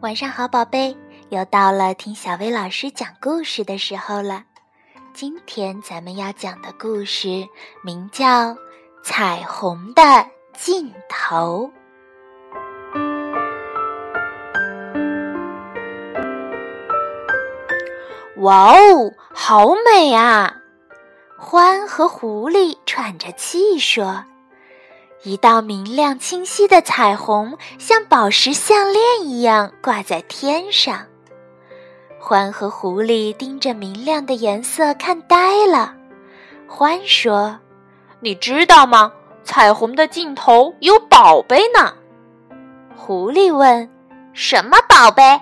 晚上好，宝贝，又到了听小薇老师讲故事的时候了。今天咱们要讲的故事名叫《彩虹的尽头》。哇哦，好美啊！獾和狐狸喘着气说。一道明亮清晰的彩虹，像宝石项链一样挂在天上。獾和狐狸盯着明亮的颜色看呆了。獾说：“你知道吗？彩虹的尽头有宝贝呢。”狐狸问：“什么宝贝？”“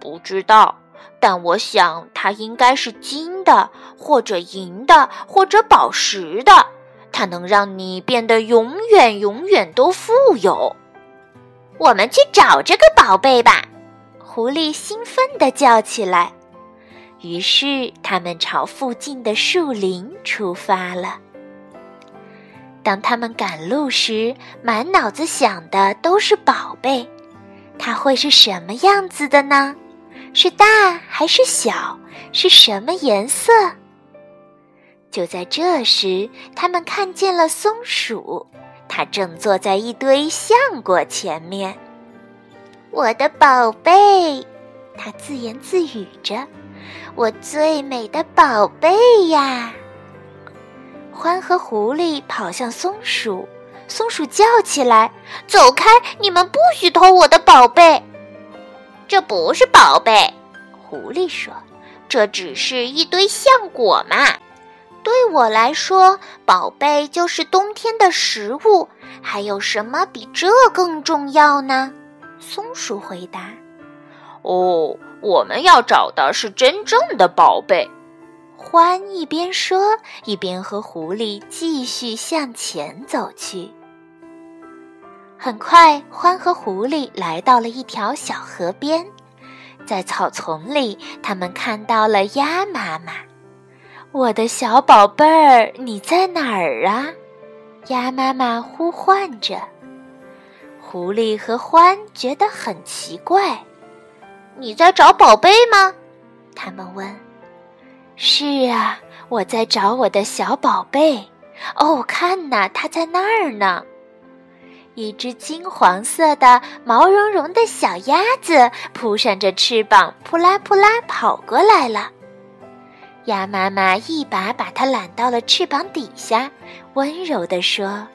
不知道，但我想它应该是金的，或者银的，或者宝石的。”它能让你变得永远永远都富有。我们去找这个宝贝吧！狐狸兴奋地叫起来。于是，他们朝附近的树林出发了。当他们赶路时，满脑子想的都是宝贝。它会是什么样子的呢？是大还是小？是什么颜色？就在这时，他们看见了松鼠，它正坐在一堆橡果前面。我的宝贝，它自言自语着：“我最美的宝贝呀！”獾和狐狸跑向松鼠，松鼠叫起来：“走开！你们不许偷我的宝贝！”这不是宝贝，狐狸说：“这只是一堆橡果嘛。”对我来说，宝贝就是冬天的食物。还有什么比这更重要呢？松鼠回答：“哦，我们要找的是真正的宝贝。”獾一边说，一边和狐狸继续向前走去。很快，獾和狐狸来到了一条小河边，在草丛里，他们看到了鸭妈妈。我的小宝贝儿，你在哪儿啊？鸭妈妈呼唤着。狐狸和獾觉得很奇怪。你在找宝贝吗？他们问。是啊，我在找我的小宝贝。哦，看呐，它在那儿呢。一只金黄色的、毛茸茸的小鸭子，扑扇着翅膀，扑啦扑啦跑过来了。鸭妈妈一把把它揽到了翅膀底下，温柔地说：“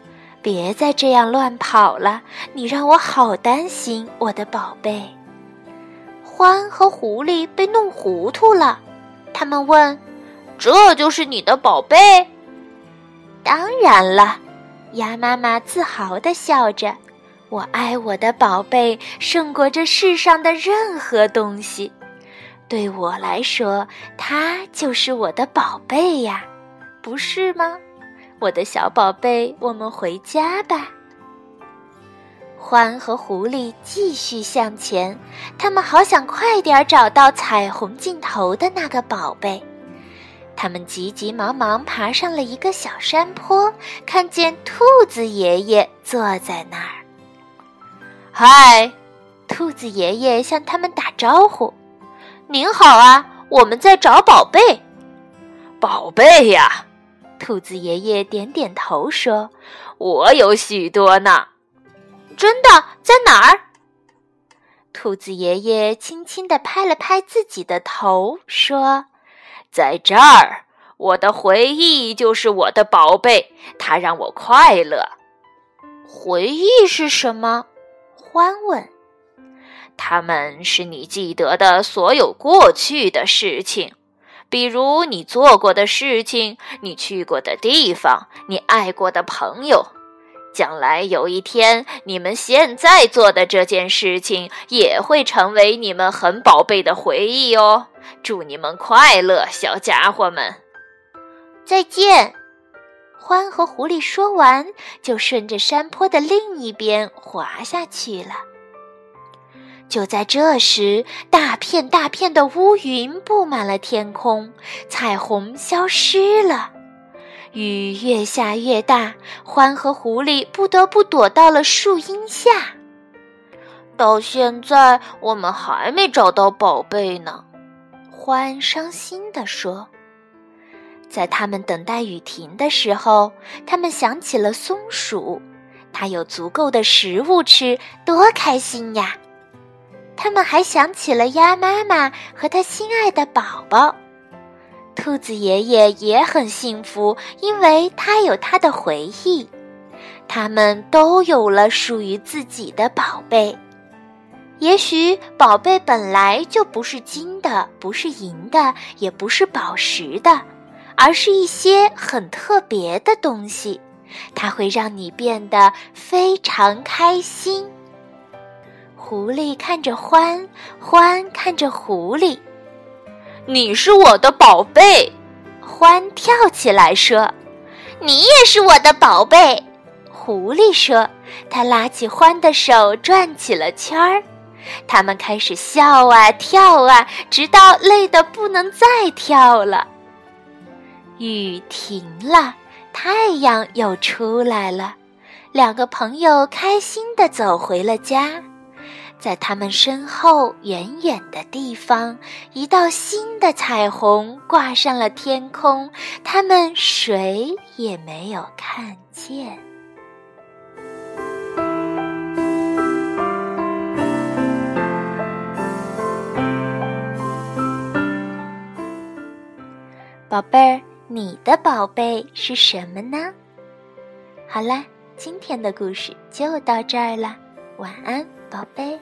别再这样乱跑了，你让我好担心，我的宝贝。”獾和狐狸被弄糊涂了，他们问：“这就是你的宝贝？”“当然了。”鸭妈妈自豪地笑着，“我爱我的宝贝胜过这世上的任何东西。”对我来说，它就是我的宝贝呀，不是吗？我的小宝贝，我们回家吧。獾和狐狸继续向前，他们好想快点找到彩虹尽头的那个宝贝。他们急急忙忙爬上了一个小山坡，看见兔子爷爷坐在那儿。嗨，兔子爷爷向他们打招呼。您好啊，我们在找宝贝。宝贝呀，兔子爷爷点点头说：“我有许多呢。”真的，在哪儿？兔子爷爷轻轻地拍了拍自己的头，说：“在这儿，我的回忆就是我的宝贝，它让我快乐。”回忆是什么？欢问。他们是你记得的所有过去的事情，比如你做过的事情，你去过的地方，你爱过的朋友。将来有一天，你们现在做的这件事情也会成为你们很宝贝的回忆哦。祝你们快乐，小家伙们！再见。獾和狐狸说完，就顺着山坡的另一边滑下去了。就在这时，大片大片的乌云布满了天空，彩虹消失了。雨越下越大，獾和狐狸不得不躲到了树荫下。到现在，我们还没找到宝贝呢。獾伤心地说。在他们等待雨停的时候，他们想起了松鼠，它有足够的食物吃，多开心呀！他们还想起了鸭妈妈和它心爱的宝宝。兔子爷爷也很幸福，因为他有他的回忆。他们都有了属于自己的宝贝。也许宝贝本来就不是金的，不是银的，也不是宝石的，而是一些很特别的东西。它会让你变得非常开心。狐狸看着獾，獾看着狐狸。你是我的宝贝，獾跳起来说：“你也是我的宝贝。”狐狸说：“他拉起獾的手，转起了圈儿。他们开始笑啊跳啊，直到累得不能再跳了。雨停了，太阳又出来了，两个朋友开心地走回了家。”在他们身后远远的地方，一道新的彩虹挂上了天空，他们谁也没有看见。宝贝儿，你的宝贝是什么呢？好啦，今天的故事就到这儿了，晚安，宝贝。